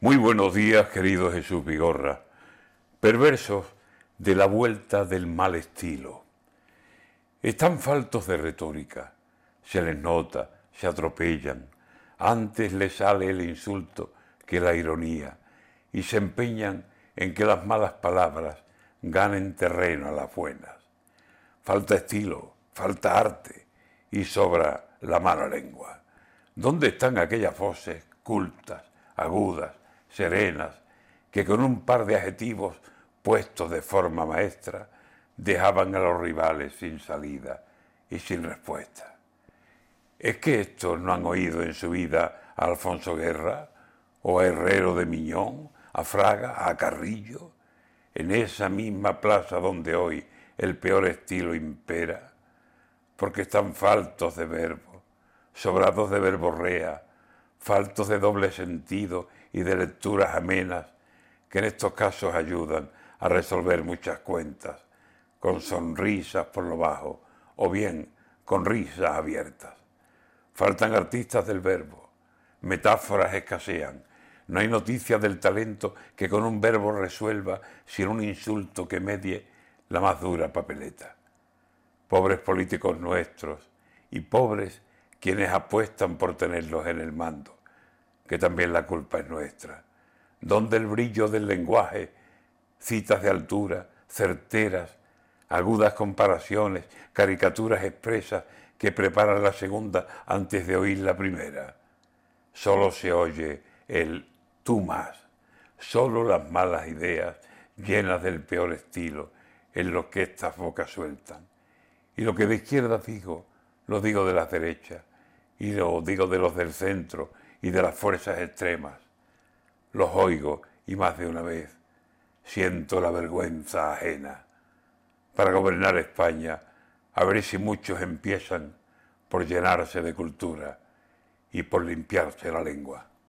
Muy buenos días, querido Jesús Vigorra. Perversos de la vuelta del mal estilo. Están faltos de retórica, se les nota, se atropellan. Antes les sale el insulto que la ironía y se empeñan en que las malas palabras ganen terreno a las buenas. Falta estilo, falta arte y sobra la mala lengua. ¿Dónde están aquellas voces cultas, agudas, serenas, que con un par de adjetivos puestos de forma maestra dejaban a los rivales sin salida y sin respuesta? ¿Es que estos no han oído en su vida a Alfonso Guerra o a Herrero de Miñón, a Fraga, a Carrillo, en esa misma plaza donde hoy el peor estilo impera? Porque están faltos de verbo, sobrados de verborrea, faltos de doble sentido y de lecturas amenas que en estos casos ayudan a resolver muchas cuentas, con sonrisas por lo bajo o bien con risas abiertas. Faltan artistas del verbo, metáforas escasean, no hay noticia del talento que con un verbo resuelva sin un insulto que medie la más dura papeleta. Pobres políticos nuestros y pobres quienes apuestan por tenerlos en el mando que también la culpa es nuestra. Donde el brillo del lenguaje, citas de altura, certeras, agudas comparaciones, caricaturas expresas que preparan la segunda antes de oír la primera. Solo se oye el tú más, solo las malas ideas llenas del peor estilo en lo que estas bocas sueltan. Y lo que de izquierda digo, lo digo de las derechas, y lo digo de los del centro, y de las fuerzas extremas. Los oigo y más de una vez siento la vergüenza ajena. Para gobernar España, a ver si muchos empiezan por llenarse de cultura y por limpiarse la lengua.